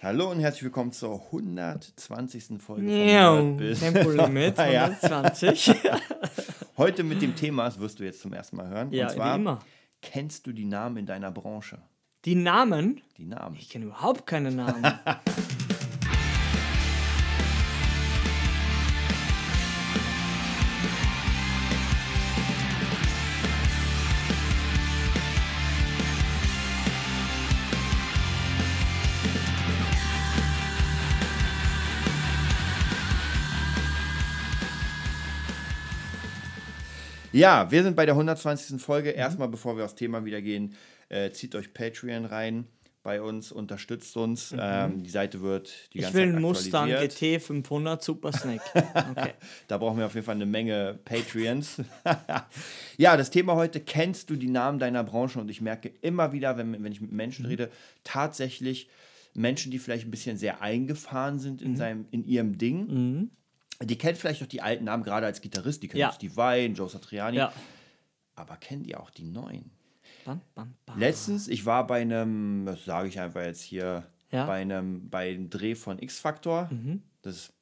Hallo und herzlich willkommen zur 120. Folge von Ja, Nerd Biz. Tempolimit Ja. 120. Heute mit dem Thema, das wirst du jetzt zum ersten Mal hören. Ja, und zwar, wie immer. kennst du die Namen in deiner Branche? Die Namen? Die Namen. Ich kenne überhaupt keine Namen. Ja, wir sind bei der 120. Mhm. Folge. Erstmal, bevor wir aufs Thema wieder gehen, äh, zieht euch Patreon rein bei uns, unterstützt uns. Ähm, die Seite wird die Mhm. Ich ganze will Zeit einen Mustang aktualisiert. GT 500 Super Snake. Okay. Da brauchen wir auf jeden Fall eine Menge Patreons. ja, das Thema heute, kennst du die Namen deiner Branche? Und ich merke immer wieder, wenn, wenn ich mit Menschen Mhm. rede, tatsächlich Menschen, die vielleicht ein bisschen sehr eingefahren sind Mhm. in, seinem, in ihrem Ding. Die kennen vielleicht auch die alten Namen, gerade als Gitarrist. Die kennen Ja. Steve Vai, Joe Satriani. Ja. Aber kennen die auch die neuen? Bam, bam, bam. Letztens, ich war bei einem, das sage ich einfach jetzt hier, Ja. Mhm. bei einem, bei einem Dreh von X-Factor. Das ist,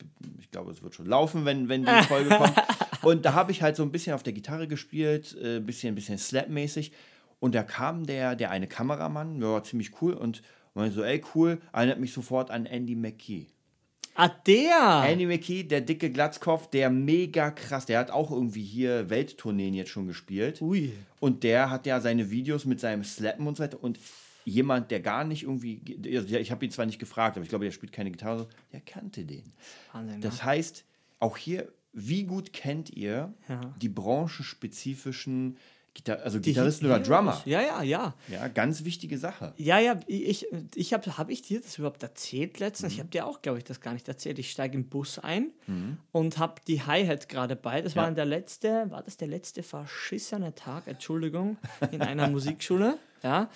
ich glaube, es wird schon laufen, wenn, wenn die Folge kommt. Und da habe ich halt so ein bisschen auf der Gitarre gespielt, äh, bisschen, bisschen Slap-mäßig. Und da kam der, der eine Kameramann, der war ziemlich cool und meinte so, ey, cool, erinnert mich sofort an Andy McKee. Ah, der! Andy McKee, der dicke Glatzkopf, der mega krass, der hat auch irgendwie hier Welttourneen jetzt schon gespielt. Ui. Und der hat ja seine Videos mit seinem Slappen und so weiter. Und jemand, der gar nicht irgendwie, ich habe ihn zwar nicht gefragt, aber ich glaube, der spielt keine Gitarre, der kannte den. Wahnsinn, Das ne? heißt, auch hier, wie gut kennt ihr Ja. die branchenspezifischen Gitar also Die Gitarristen oder. Drummer? Ja, ja, ja. Ja, ganz wichtige Sache. Ja, ja, ich, ich habe hab ich dir das überhaupt erzählt letztens? Mhm. Ich habe dir auch, glaube ich, das gar nicht erzählt. Ich steige im Bus ein und habe die Hi-Hat gerade bei. Das war Ja. dann der letzte, war das der letzte verschissene Tag, Entschuldigung, in einer Musikschule. Ja,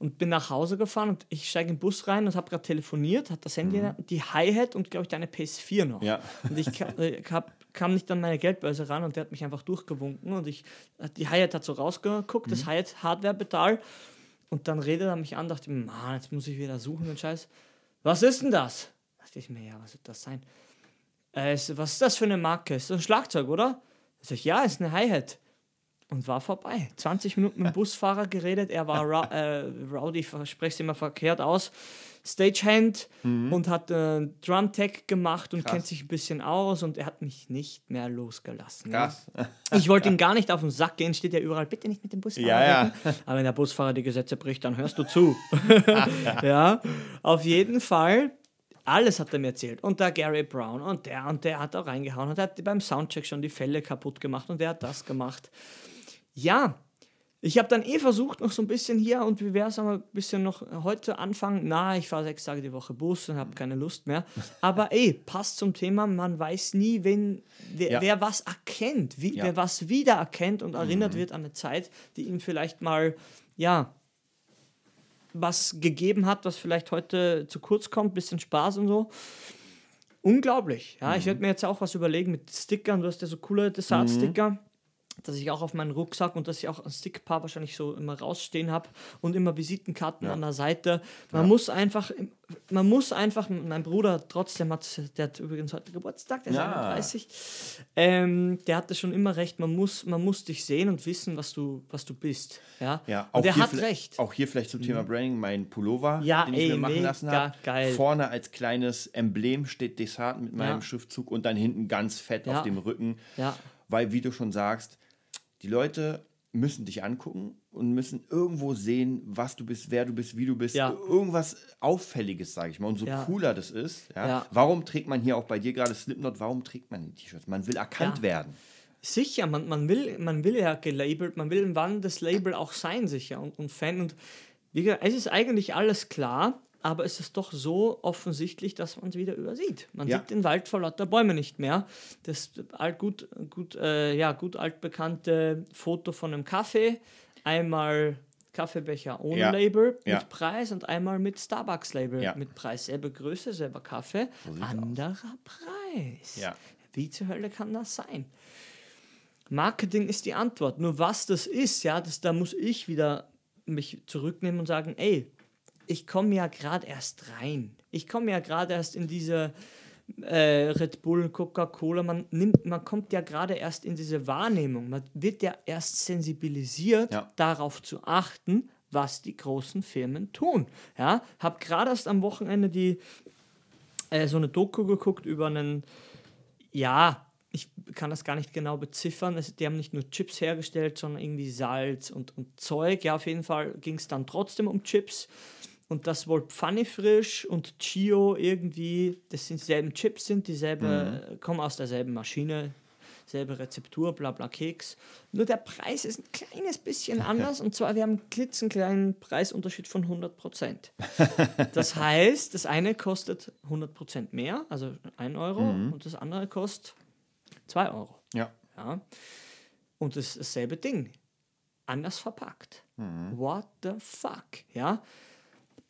und bin nach Hause gefahren und ich steige im Bus rein und habe gerade telefoniert, hat das Handy, die Hi-Hat und glaube ich deine PS4 noch. Mhm. Ja. Und ich kam, äh, hab, kam nicht an meine Geldbörse ran und der hat mich einfach durchgewunken und ich, die Hi-Hat hat so rausgeguckt, Mhm. das Hi-Hat-Hardware-Pedal und dann redet er mich an, dachte ich, Mann, jetzt muss ich wieder suchen und Scheiß. Was ist denn das? Dachte ich mir, ja, was wird das sein? Äh, ist, was ist das für eine Marke? Ist das ein Schlagzeug, oder? Sag ich, ja, ist eine Hi-Hat. Und war vorbei. 20 Minuten mit dem Busfahrer geredet. Er war Ra äh, Rowdy, ich spreche es immer verkehrt aus. Stagehand und hat äh, Drum-Tech gemacht und Mhm. Krass. kennt sich ein bisschen aus und er hat mich nicht mehr losgelassen. Krass. Ich wollte ihm gar nicht auf den Sack gehen, steht ja überall, bitte nicht mit dem Busfahrer. Ja, ja. Aber wenn der Busfahrer die Gesetze bricht, dann hörst du zu. ja, auf jeden Fall. Alles hat er mir erzählt. Und der Gary Brown und der und der hat auch reingehauen und hat beim Soundcheck schon die Fälle kaputt gemacht und der hat das gemacht. Ja, ich habe dann eh versucht, noch so ein bisschen hier und wie wäre es aber ein bisschen noch heute anfangen? Na, ich fahre sechs Tage die Woche Bus und habe keine Lust mehr. Aber ey, passt zum Thema, man weiß nie, wen, wer, Ja. wer was erkennt, wie, Ja. wer was wiedererkennt und erinnert wird an eine Zeit, die ihm vielleicht mal, ja, was gegeben hat, was vielleicht heute zu kurz kommt, bisschen Spaß und so. Unglaublich. Ja, ich werde mir jetzt auch was überlegen mit Stickern. Du hast ja so coole Dessert-Sticker, dass ich auch auf meinen Rucksack und dass ich auch ein Stickpaar wahrscheinlich so immer rausstehen habe und immer Visitenkarten an der Seite. Man muss einfach, man muss einfach, mein Bruder trotzdem hat, der hat übrigens heute Geburtstag, der ist Ja. 31, ähm, der hatte schon immer recht, man muss, man muss dich sehen und wissen, was du, was du bist. Ja, Ja, und der hat recht. Auch hier vielleicht zum Thema Branding, mein Pullover, Ja, den ich ey, mir machen lassen habe. Vorne als kleines Emblem steht Dessert mit meinem Ja. Schriftzug und dann hinten ganz fett Ja. auf dem Rücken. Ja. Weil, wie du schon sagst, die Leute müssen dich angucken und müssen irgendwo sehen, was du bist, wer du bist, wie du bist. Ja. Irgendwas Auffälliges, sage ich mal. Und so Ja. cooler das ist. Ja. Warum trägt man hier auch bei dir gerade Slipknot, warum trägt man die T-Shirts? Man will erkannt werden. Sicher, man, man, will, man will ja gelabelt, man will ein wandelndes Label auch sein, sicher und, und Fan. Und wie gesagt, es ist eigentlich alles klar, aber es ist doch so offensichtlich, dass man es wieder übersieht. Man Ja. sieht den Wald vor lauter Bäume nicht mehr. Das alt, gut, gut, äh, ja, gut altbekannte Foto von einem Kaffee, einmal Kaffeebecher ohne Ja. Label Ja. mit Preis und einmal mit Starbucks-Label Ja. mit Preis. Selbe Größe, selber Kaffee, anderer Preis. Ja. Wie zur Hölle kann das sein? Marketing ist die Antwort. Nur was das ist, ja, das, da muss ich wieder mich zurücknehmen und sagen, ey, ich komme ja gerade erst rein. Ich komme ja gerade erst in diese äh, Red Bull, Coca-Cola, man nimmt, man kommt ja gerade erst in diese Wahrnehmung. Man wird ja erst sensibilisiert, Ja. darauf zu achten, was die großen Firmen tun. Ja, habe gerade erst am Wochenende die äh, so eine Doku geguckt über einen, ja, ich kann das gar nicht genau beziffern. Es, die haben nicht nur Chips hergestellt, sondern irgendwie Salz und, und Zeug. Ja, auf jeden Fall ging es dann trotzdem um Chips. Und das wohl Pfannefrisch und Chio irgendwie, das sind dieselben Chips, sind dieselbe, kommen aus derselben Maschine, selbe Rezeptur, bla bla Keks. Nur der Preis ist ein kleines bisschen anders und zwar wir haben einen klitzenkleinen Preisunterschied von 100 Prozent. Das heißt, das eine kostet 100 Prozent mehr, also 1 Euro, und das andere kostet 2 Euro. Ja. Ja. Und das ist dasselbe Ding. Anders verpackt. What the fuck? Ja.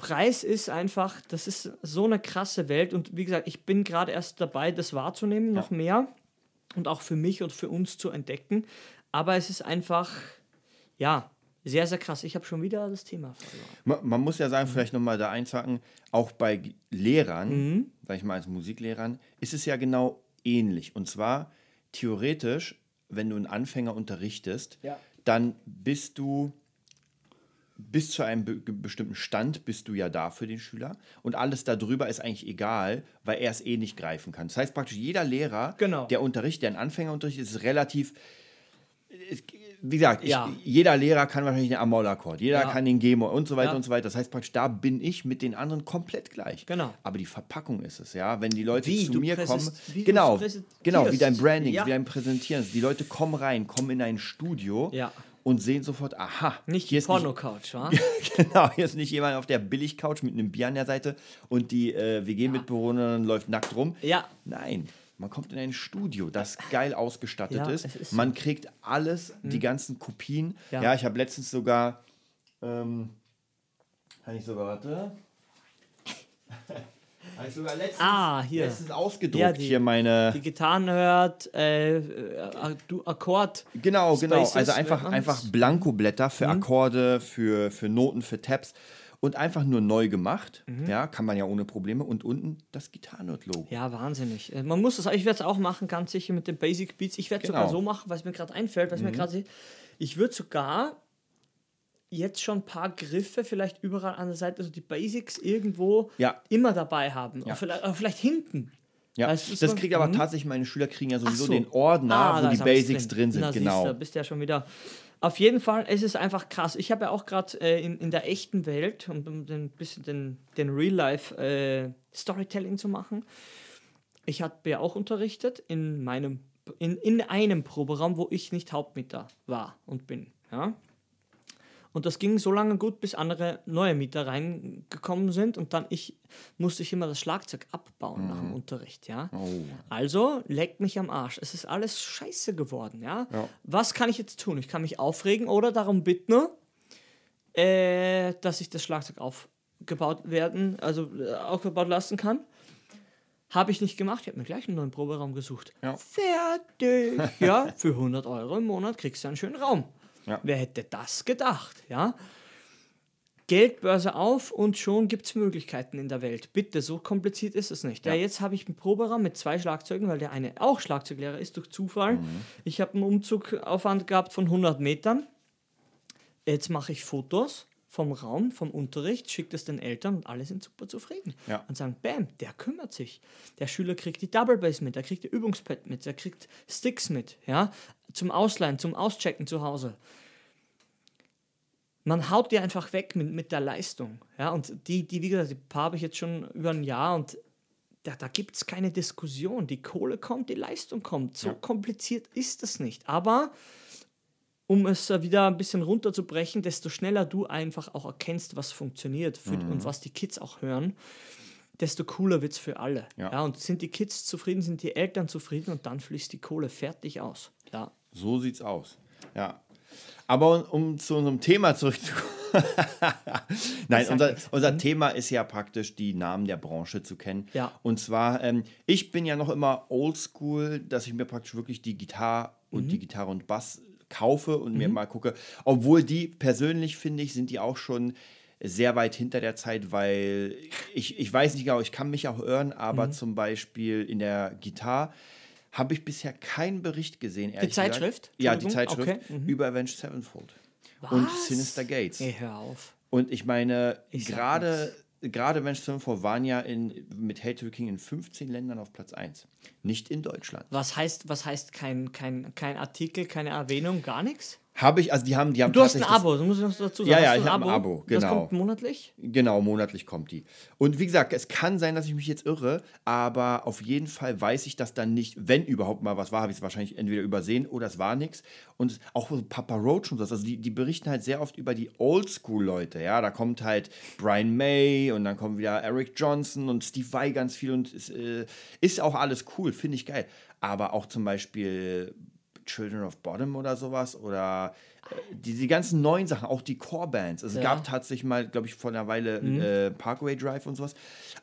Preis ist einfach, das ist so eine krasse Welt. Und wie gesagt, ich bin gerade erst dabei, das wahrzunehmen, noch mehr. Und auch für mich und für uns zu entdecken. Aber es ist einfach, ja, sehr, sehr krass. Ich habe schon wieder das Thema verloren. Man, man muss ja sagen, vielleicht nochmal da einzuhaken, auch bei Lehrern, Mhm. sag ich mal als Musiklehrern, ist es ja genau ähnlich. Und zwar theoretisch, wenn du einen Anfänger unterrichtest, Ja. dann bist du bis zu einem be bestimmten Stand bist du ja da für den Schüler und alles darüber ist eigentlich egal, weil er es eh nicht greifen kann. Das heißt praktisch jeder Lehrer, Genau. der unterrichtet, der einen Anfänger unterrichtet, ist relativ wie gesagt, ich, Ja. jeder Lehrer kann wahrscheinlich den A-Moll-Akkord, jeder Ja. kann den G-Moll und so weiter Ja. und so weiter. Das heißt praktisch, da bin ich mit den anderen komplett gleich. Genau. Aber die Verpackung ist es, ja. Wenn die Leute Wie zu mir kommen, wie genau, genau, wie dein Branding, wie dein Präsentieren. Die Leute kommen rein, kommen in ein Studio Ja. Und sehen sofort, aha, Nicht hier die Porno-Couch, wa? genau, hier ist nicht jemand auf der Billigcouch mit einem Bier an der Seite und die äh, WG-Mitbewohnerin läuft nackt rum. Ja. Nein, man kommt in ein Studio, das geil ausgestattet Ja, ist. ist. Man kriegt alles, die ganzen Kopien. Ja, Ja. ich habe letztens sogar, ähm, kann ich sogar, warte. habe ich sogar letztens, Ah, hier. letztens ausgedruckt, Ja, die- hier meine. Die Gitarren hört, äh, äh, du Akkord. Genau, genau. Spaces, Also nennt einfach, einfach Blankoblätter für Mhm. Akkorde, für, für Noten, für Tabs und einfach nur neu gemacht. Mhm. Ja, kann man ja ohne Probleme. Und unten das Gitarrennote-Logo. Ja, wahnsinnig. Äh, Man muss das, ich werde es auch machen, ganz sicher mit den Basic Beats. Ich werde Genau. Mhm. sogar so machen, was mir gerade einfällt, was mir gerade Ich würde sogar jetzt schon ein paar Griffe vielleicht überall an der Seite, also die Basics irgendwo Ja. immer dabei haben. Ja. Vielleicht, vielleicht hinten. Ja, du, das so- kriegt aber Mhm. tatsächlich, meine Schüler kriegen ja sowieso so. den Ordner, Ah, wo da die Basics drin, sind. Na, genau. Du, bist ja schon wieder. Auf jeden Fall, es ist einfach krass. Ich habe ja auch gerade äh, in, in der echten Welt, um um ein bisschen den, den Real-Life-Storytelling zu machen, ich habe ja auch unterrichtet in meinem in, in einem Proberaum, wo ich nicht Hauptmieter war und bin. Ja? Und das ging so lange gut, bis andere neue Mieter reingekommen sind und dann ich musste ich immer das Schlagzeug abbauen nach dem Unterricht, ja. Oh. Also leckt mich am Arsch. Es ist alles scheiße geworden, ja. Ja. Was kann ich jetzt tun? Ich kann mich aufregen oder darum bitten, äh, dass ich das Schlagzeug aufgebaut werden, also äh, aufgebaut lassen kann. Habe ich nicht gemacht. Ich habe mir gleich einen neuen Proberaum gesucht. Ja. Fertig. ja, für 100 Euro im Monat kriegst du einen schönen Raum. Ja. Wer hätte das gedacht, ja? Geldbörse auf und schon gibt es Möglichkeiten in der Welt. Bitte, so kompliziert ist es nicht. Ja. Ja. jetzt habe ich einen Proberaum mit zwei Schlagzeugen, weil der eine auch Schlagzeuglehrer ist durch Zufall. Ich habe einen Umzugaufwand gehabt von 100 Metern. Jetzt mache ich Fotos vom Raum, vom Unterricht, schicke das den Eltern und alle sind super zufrieden. Ja. Und sagen, bam, der kümmert sich. Der Schüler kriegt die Double Bass mit, der kriegt die Übungspad mit, der kriegt Sticks mit, ja, zum Ausleihen, zum Auschecken zu Hause. Man haut die einfach weg mit, mit der Leistung. Ja, und die, die, wie gesagt, die paar habe ich jetzt schon über ein Jahr und da, da gibt es keine Diskussion. Die Kohle kommt, die Leistung kommt. So Ja. kompliziert ist es nicht. Aber um es wieder ein bisschen runterzubrechen, desto schneller du einfach auch erkennst, was funktioniert für, Mhm. und was die Kids auch hören, desto cooler wird es für alle. Ja. und sind die Kids zufrieden, sind die Eltern zufrieden und dann fließt die Kohle fertig aus. Ja. So sieht's aus. Ja. Aber um, um zu unserem Thema zurückzukommen. Nein, unser, unser Thema ist ja praktisch, die Namen der Branche zu kennen. Ja. Und zwar, ähm, ich bin ja noch immer oldschool, dass ich mir praktisch wirklich die Gitarre und die Gitarre und Bass kaufe und mir mal gucke. Obwohl die persönlich, finde ich, sind die auch schon sehr weit hinter der Zeit, weil ich, ich weiß nicht genau, ich kann mich auch irren, aber Mhm. zum Beispiel in der Gitarre habe ich bisher keinen Bericht gesehen. ehrlich Zeitschrift? Gesagt. Ja, die? Zeitschrift Okay, mhm. über Avenged Sevenfold und Was? Sinister Gates. Ey, hör auf. Und ich meine, gerade gerade Avenged Sevenfold waren ja in, mit Hate King in 15 Ländern auf Platz 1. Nicht in Deutschland. Was heißt, was heißt kein, kein, kein Artikel, keine Erwähnung, gar nichts? Habe ich, also die haben, die haben Du hast ein das- Abo, das muss ich noch dazu sagen. Ja, ja, ich hab ein Abo, Das genau. kommt monatlich? Genau, monatlich kommt die. Und wie gesagt, es kann sein, dass ich mich jetzt irre, aber auf jeden Fall weiß ich, dass dann nicht, wenn überhaupt mal was war, habe ich es wahrscheinlich entweder übersehen oder es war nichts. Und auch Papa Roach und so, also die, die berichten halt sehr oft über die Oldschool-Leute, ja. Da kommt halt Brian May und dann kommt wieder Eric Johnson und Steve Vai ganz viel und es äh, ist auch alles cool, finde ich geil. Aber auch zum Beispiel Children of Bottom oder sowas oder äh, die, die ganzen neuen Sachen, auch die Core-Bands. Also Es Ja. gab tatsächlich mal, glaube ich, vor einer Weile Mhm. äh, Parkway Drive und sowas.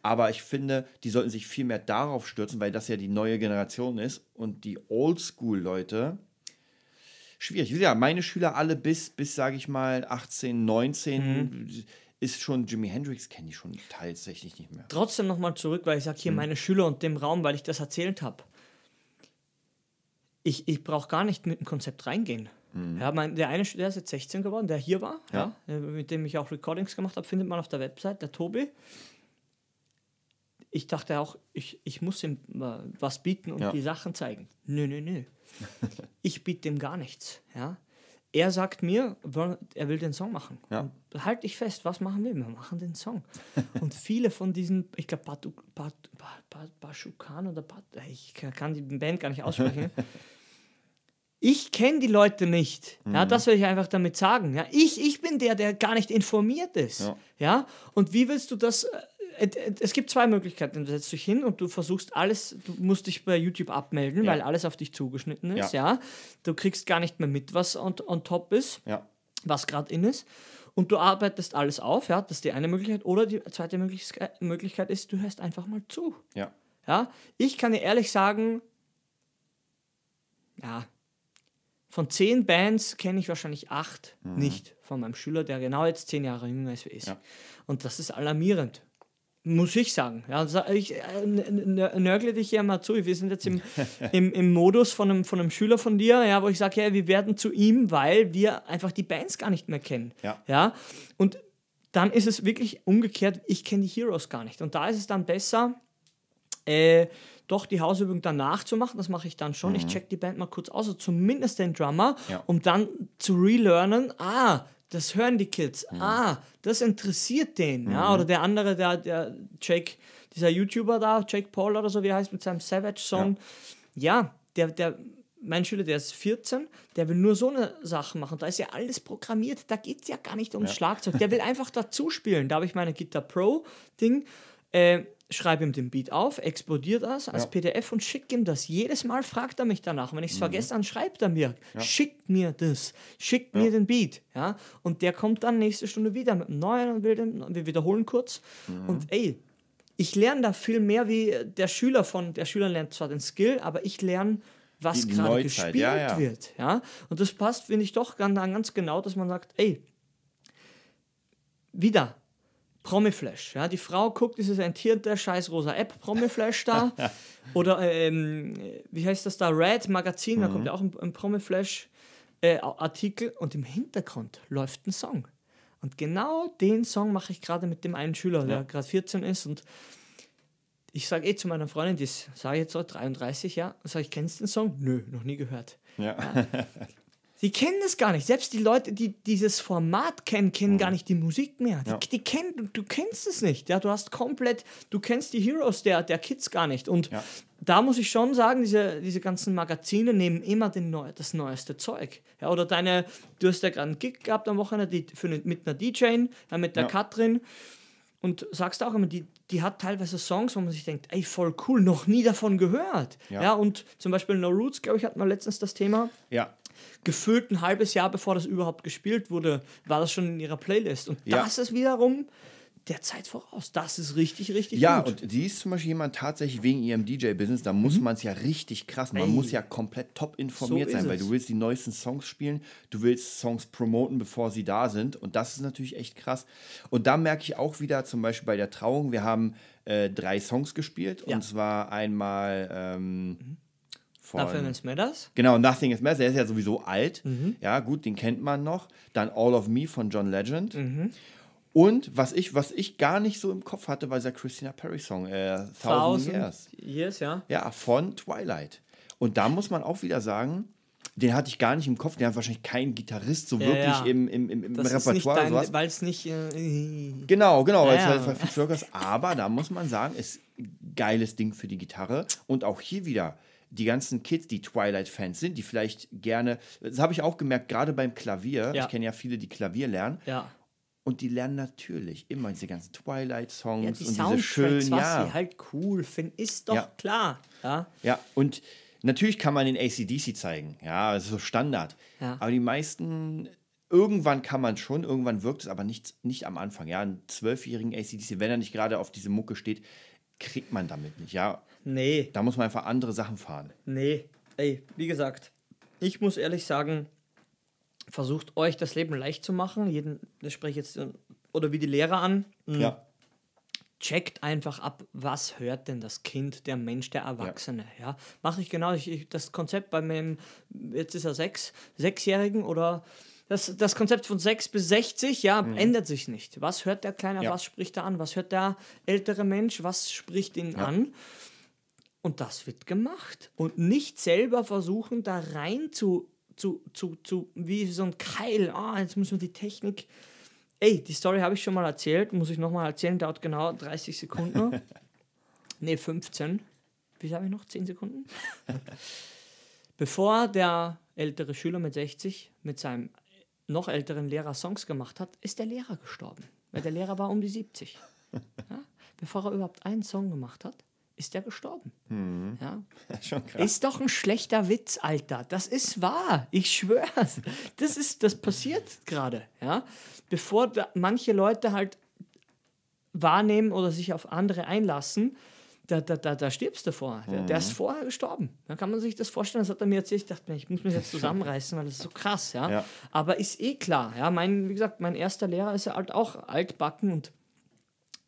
Aber ich finde, die sollten sich viel mehr darauf stürzen, weil das ja die neue Generation ist und die Oldschool-Leute. Schwierig. Ja, meine Schüler alle bis, bis sage ich mal, 18, 19 Mhm. ist schon Jimi Hendrix, kenne ich schon tatsächlich nicht mehr. Trotzdem nochmal zurück, weil ich sage Hm. hier meine Schüler und dem Raum, weil ich das erzählt habe. Ich, ich brauche gar nicht mit dem Konzept reingehen. Ja, mein, der eine, der ist jetzt 16 geworden, der hier war. Ja. ja. äh, mit dem ich auch Recordings gemacht habe, findet man auf der Website, der Tobi. Ich dachte auch, ich, ich muss ihm äh, was bieten und Ja. die Sachen zeigen. Nö, nö, nö. ich biete dem gar nichts. Ja? Er sagt mir, er will den Song machen. Ja. Und halt dich fest, was machen wir? Wir machen den Song. und viele von diesen, ich glaube, Bashukan oder Bat, ich kann- die Band gar nicht aussprechen. Ich kenne die Leute nicht. Ja, Mhm. das will ich einfach damit sagen. Ja, ich, ich bin der, der gar nicht informiert ist. Ja. Ja, und wie willst du das? Äh, äh, Es gibt zwei Möglichkeiten. Du setzt dich hin und du versuchst alles, du musst dich bei YouTube abmelden, Ja. weil alles auf dich zugeschnitten ist. Ja. Ja. Du kriegst gar nicht mehr mit, was on, on top ist, Ja. was gerade in ist. Und du arbeitest alles auf, ja, das ist die eine Möglichkeit. Oder die zweite Möglichkeit, Möglichkeit ist, du hörst einfach mal zu. Ja. Ja, ich kann dir ehrlich sagen, ja, von zehn Bands kenne ich wahrscheinlich acht nicht von meinem Schüler, der genau jetzt zehn Jahre jünger ist wie ich. Ja. Und das ist alarmierend. Muss ich sagen. Ja, ich äh, nörgle dich ja mal zu. Wir sind jetzt im, im, im Modus von einem, von einem Schüler von dir, ja, wo ich sage, ja, wir werden zu ihm, weil wir einfach die Bands gar nicht mehr kennen. Ja. Ja? Und dann ist es wirklich umgekehrt, ich kenne die Heroes gar nicht. Und da ist es dann besser, äh, doch die Hausübung danach zu machen. Das mache ich dann schon. Ich check die Band mal kurz aus, also zumindest den Drummer, Mhm. Ja. um dann zu relearnen, ah, das hören die Kids, Mhm. ah, das interessiert den. Ja? Oder der andere, der, der Jake, dieser YouTuber da, Jake Paul oder so, wie er heißt, mit seinem Savage-Song. Ja, der, der, mein Schüler, der ist 14, der will nur so eine Sache machen. Da ist ja alles programmiert, da geht es ja gar nicht ums Schlagzeug. Der will einfach dazu spielen. Da habe ich meine Guitar Pro-Ding, äh, schreibe ihm den Beat auf, explodiere das als Ja. PDF und schicke ihm das. Jedes Mal fragt er mich danach. Wenn ich es Mhm. vergesse, dann schreibt er mir, schickt mir das, schickt mir den Beat. Ja? Und der kommt dann nächste Stunde wieder mit einem neuen und will den, wir wiederholen kurz. Mhm. Und ey, ich lerne da viel mehr wie der Schüler von, der Schüler lernt zwar den Skill, aber ich lerne, was gerade gespielt ja, ja. wird. Ja? Und das passt, finde ich, doch ganz, ganz genau, dass man sagt, ey, wieder Promiflash. Ja? Die Frau guckt dieses enttierte scheiß rosa App Promiflash da. Oder ähm, wie heißt das da? Red Magazin, da kommt ja auch ein, ein Promiflash äh, Artikel und im Hintergrund läuft ein Song. Und genau den Song mache ich gerade mit dem einen Schüler, der Ja. gerade 14 ist und ich sage eh zu meiner Freundin, die ist, sage ich jetzt so, 33, ja, sage ich, kennst du den Song? Nö, noch nie gehört. Ja. Die kennen das gar nicht. Selbst die Leute, die dieses Format kennen, kennen gar nicht die Musik mehr. Die, Ja. die kennen, du, kennst es nicht. Ja, du hast komplett, du kennst die Heroes der, der Kids gar nicht. Und Ja. da muss ich schon sagen, diese, diese ganzen Magazine nehmen immer den neu, das neueste Zeug. Ja, oder deine, du hast ja gerade einen Gig gehabt am Wochenende die, für eine, mit einer DJ, ja, mit der Ja. Katrin. Und sagst auch immer, die, die hat teilweise Songs, wo man sich denkt, ey, voll cool, noch nie davon gehört. Ja. Ja, und zum Beispiel No Roots, glaube ich, hatten wir letztens das Thema ja. Gefühlt ein halbes Jahr bevor das überhaupt gespielt wurde, war das schon in ihrer Playlist. Und Ja. das ist wiederum der Zeit voraus. Das ist richtig, richtig Ja, gut. und sie ist zum Beispiel jemand tatsächlich wegen ihrem DJ-Business, da muss man es ja richtig krass, man Mhm. Ey. muss ja komplett top informiert So sein, weil es. du willst die neuesten Songs spielen, du willst Songs promoten, bevor sie da sind und das ist natürlich echt krass. Und da merke ich auch wieder, zum Beispiel bei der Trauung, wir haben äh, drei Songs gespielt Ja. und zwar einmal ähm, von... Dafür ist Matters. Genau, Nothing is Matter, der ist ja sowieso alt. Mhm. Ja, gut, den kennt man noch. Dann All of Me von John Legend. Mhm. Und was ich, was ich gar nicht so im Kopf hatte, war dieser Christina Perry-Song, äh, Thousand Years. Years, ja. Ja, von Twilight. Und da muss man auch wieder sagen, den hatte ich gar nicht im Kopf, den hat wahrscheinlich kein Gitarrist so Ja, wirklich ja. im, im, im, im Das Repertoire. weil es nicht. Äh, Genau, genau, weil Ja, es halt Workers, aber da muss man sagen, ist geiles Ding für die Gitarre und auch hier wieder die ganzen Kids, die Twilight-Fans sind, die vielleicht gerne, das habe ich auch gemerkt, gerade beim Klavier, Ja. ich kenne ja viele, die Klavier lernen ja. und die lernen natürlich immer diese ganzen Twilight-Songs ja, und die diese Soundtracks, schönen, was ja. sie halt cool finden, ist doch Ja. klar. Ja. Ja, und natürlich kann man den ACDC zeigen. Ja, das ist so Standard. Ja. Aber die meisten, irgendwann kann man schon, irgendwann wirkt es aber nicht, nicht am Anfang. Ja, einen zwölfjährigen ACDC, wenn er nicht gerade auf diese Mucke steht, kriegt man damit nicht. Ja, Nee, da muss man einfach andere Sachen fahren. nee. Ey, wie gesagt, ich muss ehrlich sagen, versucht euch das Leben leicht zu machen. Jeden, das spreche ich jetzt, äh, oder wie die Lehrer an. Mhm. Ja. checkt einfach ab, was hört denn das Kind, der Mensch, der Erwachsene. Ja, mache ich genau ich, ich, das Konzept bei meinem, jetzt ist er sechs, Sechsjährigen oder das, das Konzept von sechs bis 60, ja, ändert sich nicht. Was hört der Kleine, Mhm. Ja. was spricht er an? Was hört der ältere Mensch, was spricht ihn an? Und das wird gemacht. Und nicht selber versuchen, da rein zu, zu, zu, zu wie so ein Keil, ah, jetzt müssen wir die Technik. Ey, die Story habe ich schon mal erzählt, muss ich nochmal erzählen, dauert genau 30 Sekunden. nee, 15. Wie habe ich noch? 10 Sekunden? Bevor der ältere Schüler mit 60 mit seinem noch älteren Lehrer Songs gemacht hat, ist der Lehrer gestorben. Weil der Lehrer war um die 70. Ja? Bevor er überhaupt einen Song gemacht hat, ist er gestorben. Ja? Schon krass. Ist doch ein schlechter Witz, Alter. Das ist wahr. Ich schwör's. Das ist, das passiert gerade, ja. Bevor da manche Leute halt wahrnehmen oder sich auf andere einlassen, da, da, da, da stirbst du vor. Der, der ist vorher gestorben. Dann kann man sich das vorstellen, das hat er mir erzählt. Ich dachte mir, ich muss mich jetzt zusammenreißen, weil das ist so krass, ja. Ja. Aber ist eh klar, ja. Mein, wie gesagt, mein erster Lehrer ist ja halt auch altbacken und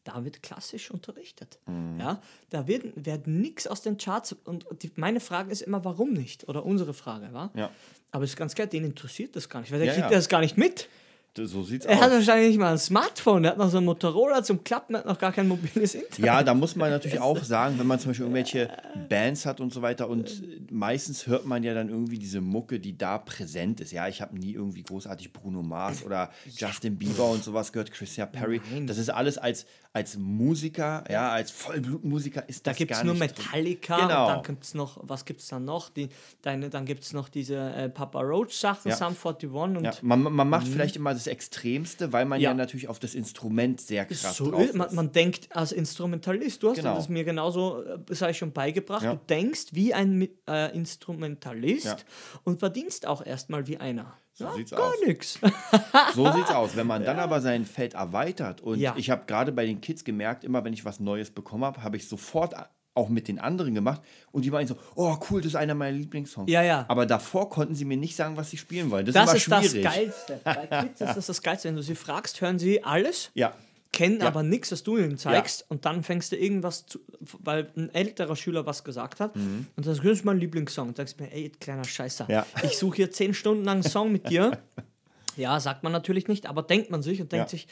da wird klassisch unterrichtet. Ja, da wird, wird nichts aus den Charts. Und die, meine Frage ist immer, warum nicht? Oder unsere Frage, war. Ja. Aber es ist ganz klar, den interessiert das gar nicht, weil der Ja, kriegt ja. das gar nicht mit. So sieht's Er hat aus. wahrscheinlich nicht mal ein Smartphone, der hat noch so ein Motorola zum Klappen, hat noch gar kein mobiles Internet. Ja, da muss man natürlich auch sagen, wenn man zum Beispiel irgendwelche Bands hat und so weiter und meistens hört man ja dann irgendwie diese Mucke, die da präsent ist. Ja, ich habe nie irgendwie großartig Bruno Mars oder Justin Bieber und sowas gehört, Christina Perry. Das ist alles als, als Musiker, ja, als Vollblutmusiker ist Da das gibt es nur. Metallica Genau. dann gibt es noch, was gibt es dann noch? Die, deine, dann gibt es noch diese äh, Papa Roach Sachen, Ja. Sum 41 und Ja, man, man macht vielleicht immer das Extremste, weil man ja, Ja. natürlich auf das Instrument sehr krass So, drauf ist. man, man denkt als Instrumentalist, du hast Genau. das mir genauso, äh, das habe ich schon beigebracht, Ja. du denkst wie ein äh, Instrumentalist und verdienst auch erstmal wie einer. Ja, sieht's gar aus. nichts. So sieht's aus. Wenn man dann aber sein Feld erweitert und Ja. ich habe gerade bei den Kids gemerkt, immer wenn ich was Neues bekommen habe, habe ich sofort auch mit den anderen gemacht und die meinen so, oh cool, das ist einer meiner Lieblingssongs. Ja, ja. Aber davor konnten sie mir nicht sagen, was sie spielen wollen. Das, Das ist ist immer das schwierig. Geilste. Bei Kids ist das das Geilste. Wenn du sie fragst, hören sie alles, Ja, kennen Ja. aber nichts, was du ihnen zeigst und dann fängst du irgendwas zu, weil ein älterer Schüler was gesagt hat und dann sagst du, das ist mein Lieblingssong. Und sagst mir, ey, kleiner Scheißer, Mhm. Ja. ich suche hier zehn Stunden lang einen Song mit dir. Ja, sagt man natürlich nicht, aber denkt man sich und denkt Ja. sich,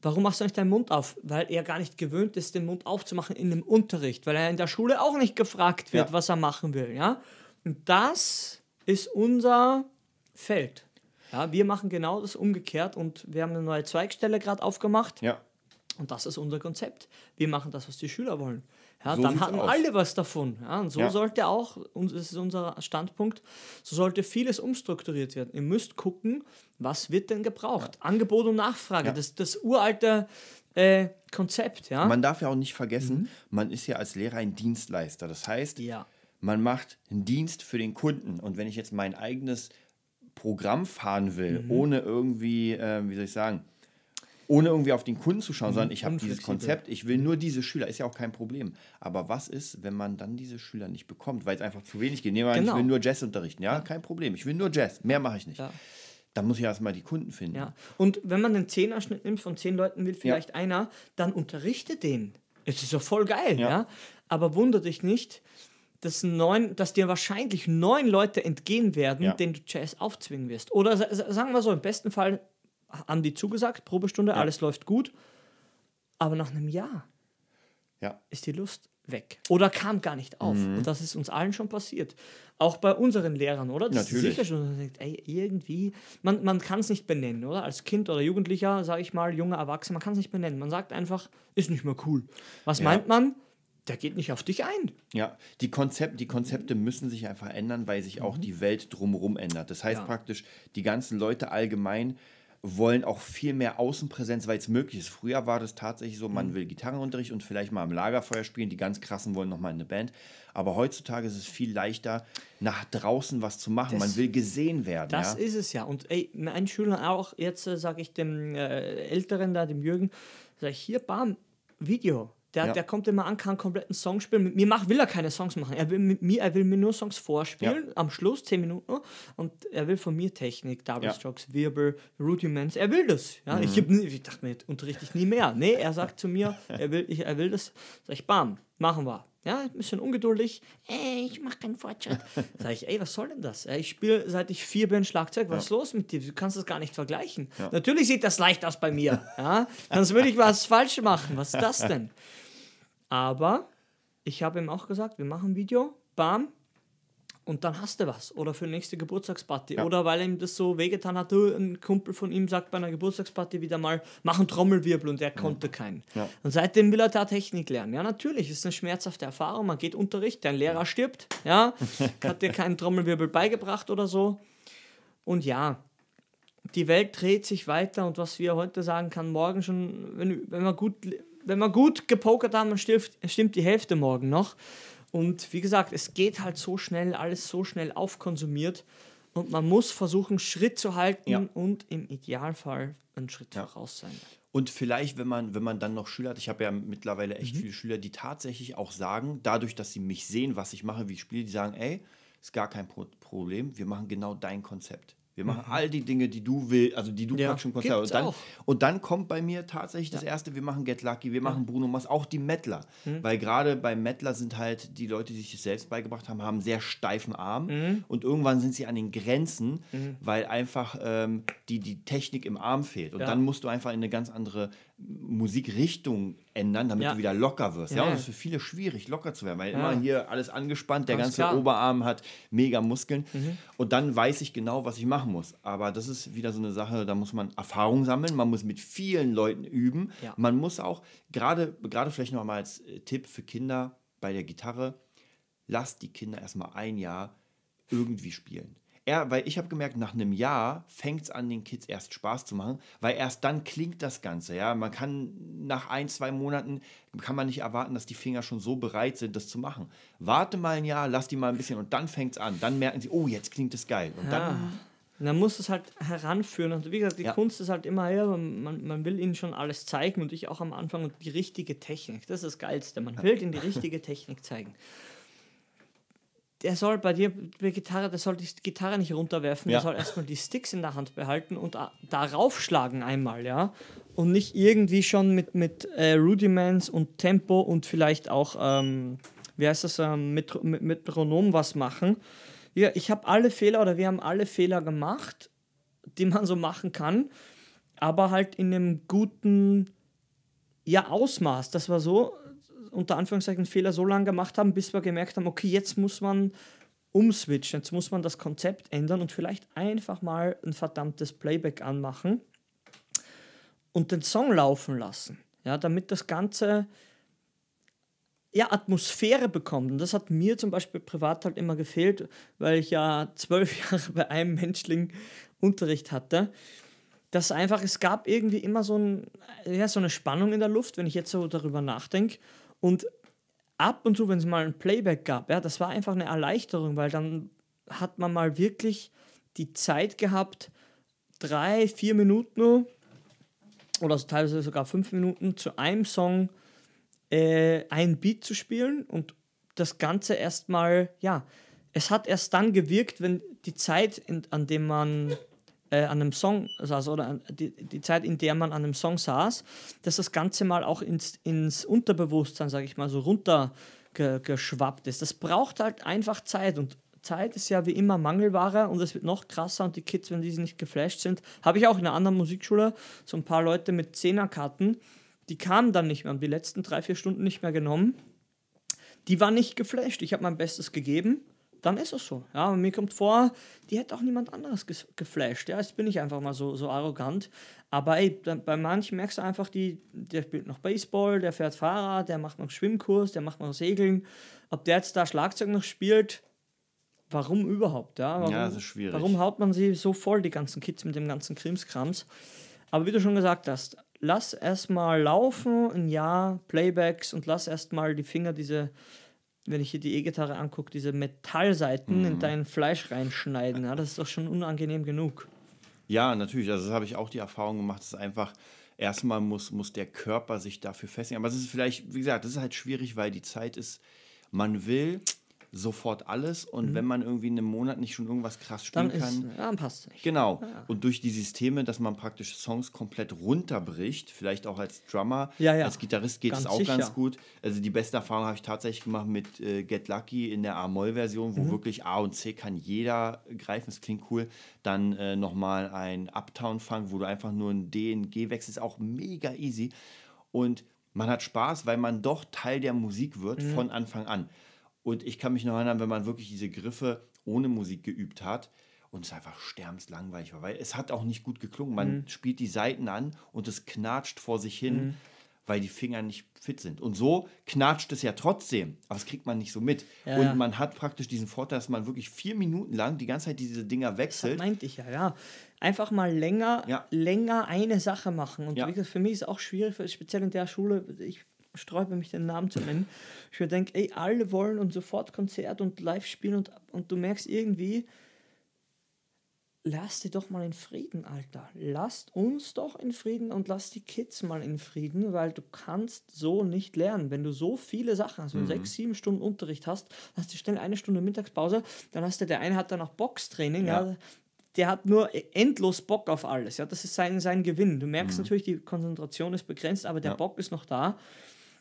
warum machst du nicht deinen Mund auf? Weil er gar nicht gewöhnt ist, den Mund aufzumachen in dem Unterricht, weil er in der Schule auch nicht gefragt wird, Ja. was er machen will, ja? Und das ist unser Feld. Ja, wir machen genau das umgekehrt und wir haben eine neue Zweigstelle gerade aufgemacht. ja. Und das ist unser Konzept. Wir machen das, was die Schüler wollen. Ja, So dann hatten aus. alle was davon. Ja, und so Ja. sollte auch, und das ist unser Standpunkt, so sollte vieles umstrukturiert werden. Ihr müsst gucken, was wird denn gebraucht? Angebot und Nachfrage, Ja. das, das uralte äh, Konzept. Ja? Man darf ja auch nicht vergessen, man ist ja als Lehrer ein Dienstleister. Das heißt, Mhm. ja. man macht einen Dienst für den Kunden. Und wenn ich jetzt mein eigenes Programm fahren will, Mhm. ohne irgendwie, äh, wie soll ich sagen, ohne irgendwie auf den Kunden zu schauen, sondern ich habe dieses Konzept, ich will nur diese Schüler, ist ja auch kein Problem. Aber was ist, wenn man dann diese Schüler nicht bekommt, weil es einfach zu wenig geht? Nehmen wir an, Genau. ich will nur Jazz unterrichten, ja, kein Problem. Ich will nur Jazz, mehr mache ich nicht. Ja. Dann muss ich erstmal die Kunden finden. Ja. Und wenn man den Zehnerschnitt nimmt, von zehn Leuten will vielleicht einer, dann unterrichte den. Es ist doch voll geil, ja. Ja. Aber wunder dich nicht, dass, neun, dass dir wahrscheinlich neun Leute entgehen werden, Ja. denen du Jazz aufzwingen wirst. Oder sa- sa- sagen wir so, im besten Fall haben die zugesagt, Probestunde, alles läuft gut. Aber nach einem Jahr Ja. ist die Lust weg. Oder kam gar nicht auf. Mhm. Und das ist uns allen schon passiert. Auch bei unseren Lehrern, oder? Das Natürlich. Ist sicher schon, man denkt, ey, irgendwie, man, man kann es nicht benennen, oder? Als Kind oder Jugendlicher, sage ich mal, junger Erwachsener, man kann es nicht benennen. Man sagt einfach, ist nicht mehr cool. Was Ja. meint man? Der geht nicht auf dich ein. Ja, die, Konzept, die Konzepte müssen sich einfach ändern, weil sich auch die Welt drumherum ändert. Das heißt Ja. praktisch, die ganzen Leute allgemein wollen auch viel mehr Außenpräsenz, weil es möglich ist. Früher war das tatsächlich so, man will Gitarrenunterricht und vielleicht mal am Lagerfeuer spielen. Die ganz krassen wollen nochmal in eine Band. Aber heutzutage ist es viel leichter, nach draußen was zu machen. Das- man will gesehen werden. Das ja? ist es ja. Und ey, mein Schüler auch, jetzt äh, sage ich dem äh, Älteren da, dem Jürgen, sage ich, hier, bam, Video. Der, Ja. der kommt immer an, kann einen kompletten Song spielen. Mit mir mach, will er keine Songs machen. Er will mit mir, er will mir nur Songs vorspielen, am Schluss, 10 Minuten. Und er will von mir Technik, Double Ja. Mhm. Strokes, Wirbel, Rudiments. Er will das. Ja? Ich, hab, nie- ich dachte mir, unterrichte ich nie mehr. Nee, er sagt zu mir, er will, ich, er will das. Sag ich, bam, machen wir. Ja, ein bisschen ungeduldig. Ey, ich mache keinen Fortschritt. Sag ich, ey, was soll denn das? Ich spiele seit ich vier bin Schlagzeug. Was ist los mit dir? Du kannst das gar nicht vergleichen. Natürlich sieht das leicht aus bei mir. Ja? Sonst würde ich was falsch machen. Was ist das denn? Aber ich habe ihm auch gesagt, wir machen ein Video, bam, und dann hast du was. Oder für die nächste Geburtstagsparty. Ja. Oder weil ihm das so wehgetan hat, du, ein Kumpel von ihm sagt bei einer Geburtstagsparty wieder mal, mach einen Trommelwirbel und er konnte keinen. Ja. Und seitdem will er da Technik lernen. Ja, natürlich, ist eine schmerzhafte Erfahrung. Man geht Unterricht, dein Lehrer stirbt, ja, hat dir keinen Trommelwirbel beigebracht oder so. Und ja, die Welt dreht sich weiter und was wir heute sagen kann, morgen schon, wenn, wenn, wir, gut, wenn wir gut gepokert haben, stimmt, stimmt die Hälfte morgen noch. Und wie gesagt, es geht halt so schnell, alles so schnell aufkonsumiert und man muss versuchen, Schritt zu halten Ja. und im Idealfall einen Schritt Ja. voraus sein. Und vielleicht, wenn man, wenn man dann noch Schüler hat, ich habe ja mittlerweile Mhm. echt viele Schüler, die tatsächlich auch sagen, dadurch, dass sie mich sehen, was ich mache, wie ich spiele, die sagen, ey, ist gar kein Pro Problem, wir machen genau dein Konzept. Wir machen all die Dinge, die du willst, also die du Mhm. Ja, praktisch im Konzert und dann, auch. und dann kommt bei mir tatsächlich das erste, wir machen Get Lucky, wir machen Bruno Mars, auch die Mettler. Weil gerade bei Mettler sind halt die Leute, die sich das selbst beigebracht haben, haben sehr steifen Arm Mhm. und irgendwann sind sie an den Grenzen, weil einfach ähm, die, die Technik im Arm fehlt. Und Ja. dann musst du einfach in eine ganz andere Musikrichtung ändern, damit Ja. du wieder locker wirst. Ja, Ja, das ist für viele schwierig, locker zu werden, weil Ja. immer hier alles angespannt, der Ganz ganze klar. Mhm. Oberarm hat mega Muskeln. Und dann weiß ich genau, was ich machen muss. Aber das ist wieder so eine Sache, da muss man Erfahrung sammeln, man muss mit vielen Leuten üben. Man muss auch, gerade, gerade vielleicht noch mal als äh, Tipp für Kinder bei der Gitarre, lasst die Kinder erstmal ein Jahr irgendwie spielen. Er, weil ich habe gemerkt, nach einem Jahr fängt es an, den Kids erst Spaß zu machen, weil erst dann klingt das Ganze. Ja, man kann nach ein, zwei Monaten kann man nicht erwarten, dass die Finger schon so bereit sind, das zu machen. Warte mal ein Jahr, lass die mal ein bisschen und dann fängt es an. Dann merken sie, oh, jetzt klingt es geil. Und Ja. dann Und dann muss es halt heranführen. Und wie gesagt, die Ja. Kunst ist halt immer, ja, man, man will ihnen schon alles zeigen und ich auch am Anfang und die richtige Technik. Das ist das Geilste. Man will ihnen die richtige Technik zeigen. Der soll bei dir, bei Gitarre, der soll die Gitarre nicht runterwerfen, Ja. der soll erstmal die Sticks in der Hand behalten und da- darauf schlagen einmal, ja. Und nicht irgendwie schon mit, mit äh, Rudiments und Tempo und vielleicht auch, ähm, wie heißt das, ähm, Metro mit Metronom was machen. Ja, ich habe alle Fehler oder wir haben alle Fehler gemacht, die man so machen kann, aber halt in einem guten ja, Ausmaß. Das war so, unter Anführungszeichen, Fehler so lange gemacht haben, bis wir gemerkt haben, okay, jetzt muss man umswitchen, jetzt muss man das Konzept ändern und vielleicht einfach mal ein verdammtes Playback anmachen und den Song laufen lassen. Ja, damit das Ganze ja, Atmosphäre bekommt. Und das hat mir zum Beispiel privat halt immer gefehlt, weil ich ja zwölf Jahre bei einem Menschling Unterricht hatte. Dass einfach, es gab irgendwie immer so, ein, ja, so eine Spannung in der Luft, wenn ich jetzt so darüber nachdenke. Und ab und zu, wenn es mal ein Playback gab, ja, das war einfach eine Erleichterung, weil dann hat man mal wirklich die Zeit gehabt, drei, vier Minuten oder teilweise sogar fünf Minuten zu einem Song äh, ein Beat zu spielen und das Ganze erstmal, ja, es hat erst dann gewirkt, wenn die Zeit, in, an dem man äh, an einem Song saß oder die, die Zeit, in der man an einem Song saß, dass das Ganze mal auch ins, ins Unterbewusstsein, sage ich mal, so runtergeschwappt ist. Das braucht halt einfach Zeit und Zeit ist ja wie immer Mangelware und es wird noch krasser und die Kids, wenn diese nicht geflasht sind, habe ich auch in einer anderen Musikschule so ein paar Leute mit Zehnerkarten, die kamen dann nicht mehr und die letzten drei, vier Stunden nicht mehr genommen. Die waren nicht geflasht. Ich habe mein Bestes gegeben dann ist es so. Ja, und mir kommt vor, die hätte auch niemand anderes geflasht. Ja, jetzt bin ich einfach mal so, so arrogant. Aber ey, bei manchen merkst du einfach, die, der spielt noch Baseball, der fährt Fahrrad, der macht noch Schwimmkurs, der macht noch Segeln. Ob der jetzt da Schlagzeug noch spielt, warum überhaupt? Ja, warum, ja das ist schwierig. Warum haut man sie so voll, die ganzen Kids, mit dem ganzen Krimskrams? Aber wie du schon gesagt hast, lass erstmal laufen, ein Jahr Playbacks und lass erstmal die Finger diese wenn ich hier die E-Gitarre angucke, diese Metallseiten mhm. in dein Fleisch reinschneiden. Ja, das ist doch schon unangenehm genug. Ja, natürlich. Also, das habe ich auch die Erfahrung gemacht, dass einfach erstmal muss, muss der Körper sich dafür festigen. Aber es ist vielleicht, wie gesagt, das ist halt schwierig, weil die Zeit ist, man will sofort alles und mhm. wenn man irgendwie in einem Monat nicht schon irgendwas krass spielen dann kann, ist, dann passt es nicht. Genau. Ja. Und durch die Systeme, dass man praktisch Songs komplett runterbricht, vielleicht auch als Drummer, ja, ja. als Gitarrist geht es auch sicher. ganz gut. Also die beste Erfahrung habe ich tatsächlich gemacht mit äh, Get Lucky in der A-Moll-Version, wo mhm. wirklich A und C kann jeder greifen, es klingt cool. Dann äh, nochmal ein Uptown-Funk, wo du einfach nur ein D in G wechselst, auch mega easy. Und man hat Spaß, weil man doch Teil der Musik wird mhm. von Anfang an. Und ich kann mich noch erinnern, wenn man wirklich diese Griffe ohne Musik geübt hat und es einfach sterbenslangweilig war, weil es hat auch nicht gut geklungen. Man mhm. spielt die Seiten an und es knatscht vor sich hin, mhm. weil die Finger nicht fit sind. Und so knatscht es ja trotzdem, aber das kriegt man nicht so mit. Ja, und man hat praktisch diesen Vorteil, dass man wirklich vier Minuten lang die ganze Zeit diese Dinger wechselt. Das meinte ich ja, ja. Einfach mal länger, ja. länger eine Sache machen. Und ja. für mich ist es auch schwierig, speziell in der Schule, ich sträube mich, den Namen zu nennen. Ich mir denke, ey, alle wollen und sofort Konzert und live spielen und, und du merkst irgendwie, lass die doch mal in Frieden, Alter. Lasst uns doch in Frieden und lass die Kids mal in Frieden, weil du kannst so nicht lernen. Wenn du so viele Sachen hast, wenn du mhm. sechs, sieben Stunden Unterricht hast, hast du schnell eine Stunde Mittagspause, dann hast du, der eine hat dann auch Boxtraining, ja. ja der hat nur endlos Bock auf alles. Ja, das ist sein, sein Gewinn. Du merkst mhm. natürlich, die Konzentration ist begrenzt, aber der ja. Bock ist noch da.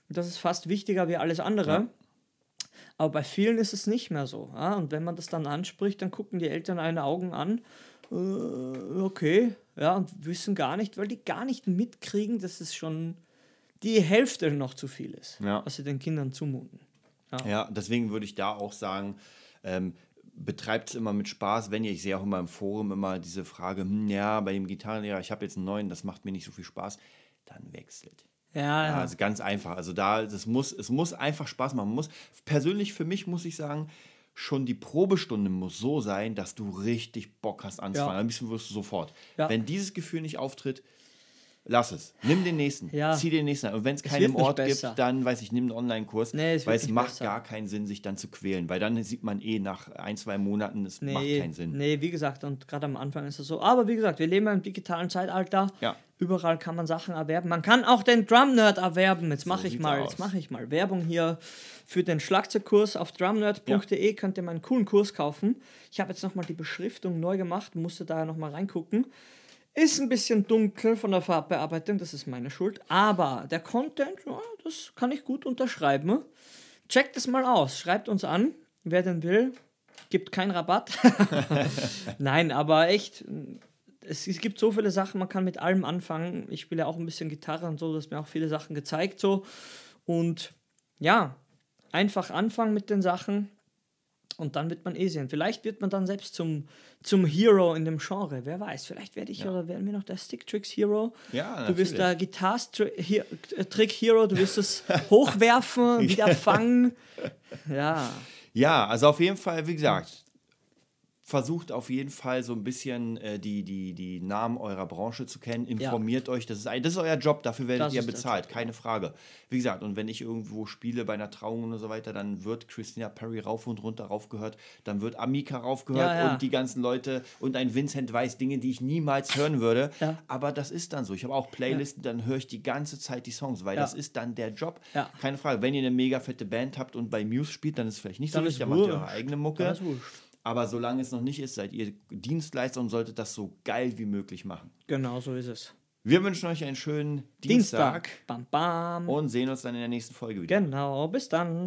Das ist fast wichtiger wie alles andere. Ja. Aber bei vielen ist es nicht mehr so. Ja? Und wenn man das dann anspricht, dann gucken die Eltern eine Augen an. Äh, okay, ja, und wissen gar nicht, weil die gar nicht mitkriegen, dass es schon die Hälfte noch zu viel ist, ja. was sie den Kindern zumuten. Ja, ja deswegen würde ich da auch sagen, ähm, betreibt es immer mit Spaß, wenn ihr, ich sehe auch immer im Forum immer diese Frage, hm, ja, bei dem Gitarrenlehrer, ich habe jetzt einen neuen, das macht mir nicht so viel Spaß, dann wechselt. Ja, ja. Also ganz einfach. Also da, das muss, es muss einfach Spaß machen. Man muss, persönlich für mich muss ich sagen, schon die Probestunde muss so sein, dass du richtig Bock hast anzufangen. Ja. Ein bisschen wirst du sofort. Ja. Wenn dieses Gefühl nicht auftritt, lass es. Nimm den nächsten. Ja. Zieh den nächsten an. Und wenn es keinen Ort gibt, dann weiß ich, nimm einen Online-Kurs. Nee, es weil es macht besser. gar keinen Sinn, sich dann zu quälen. Weil dann sieht man eh nach ein, zwei Monaten, es nee, macht keinen Sinn. Nee, wie gesagt, und gerade am Anfang ist es so. Aber wie gesagt, wir leben im digitalen Zeitalter. Ja. Überall kann man Sachen erwerben. Man kann auch den Drum Nerd erwerben. Jetzt mache so ich mal, jetzt mache ich mal Werbung hier für den Schlagzeugkurs auf drumnerd.de ja. könnt ihr meinen coolen Kurs kaufen. Ich habe jetzt nochmal die Beschriftung neu gemacht, musste da nochmal reingucken. Ist ein bisschen dunkel von der Farbbearbeitung, das ist meine Schuld. Aber der Content, ja, das kann ich gut unterschreiben. Checkt es mal aus, schreibt uns an, wer denn will. Gibt keinen Rabatt. Nein, aber echt, es, es, gibt so viele Sachen, man kann mit allem anfangen. Ich spiele auch ein bisschen Gitarre und so, das mir auch viele Sachen gezeigt so. Und ja, einfach anfangen mit den Sachen und dann wird man eh sehen. Vielleicht wird man dann selbst zum, zum Hero in dem Genre. Wer weiß, vielleicht werde ich ja. oder werden wir noch der Stick Tricks Hero. Ja, du bist der Guitar Trick Hero, du wirst es hochwerfen, wieder fangen. Ja. Ja, also auf jeden Fall, wie gesagt, versucht auf jeden Fall so ein bisschen äh, die, die, die Namen eurer Branche zu kennen. Informiert ja. euch. Das ist, ein, das ist euer Job, dafür werdet das ihr bezahlt, Job, keine ja. Frage. Wie gesagt, und wenn ich irgendwo spiele bei einer Trauung und so weiter, dann wird Christina Perry rauf und runter raufgehört, dann wird Amika raufgehört ja, und die ganzen Leute und ein Vincent weiß Dinge, die ich niemals hören würde. Aber das ist dann so. Ich habe auch Playlisten, dann höre ich die ganze Zeit die Songs, weil das ist dann der Job. Keine Frage. Wenn ihr eine mega fette Band habt und bei Muse spielt, dann ist es vielleicht nicht dann so wichtig, dann macht ihr eure eigene Mucke. Aber solange es noch nicht ist, seid ihr Dienstleister und solltet das so geil wie möglich machen. Genau, so ist es. Wir wünschen euch einen schönen Dienstag. Dienstag. Bam, bam. Und sehen uns dann in der nächsten Folge wieder. Genau, bis dann.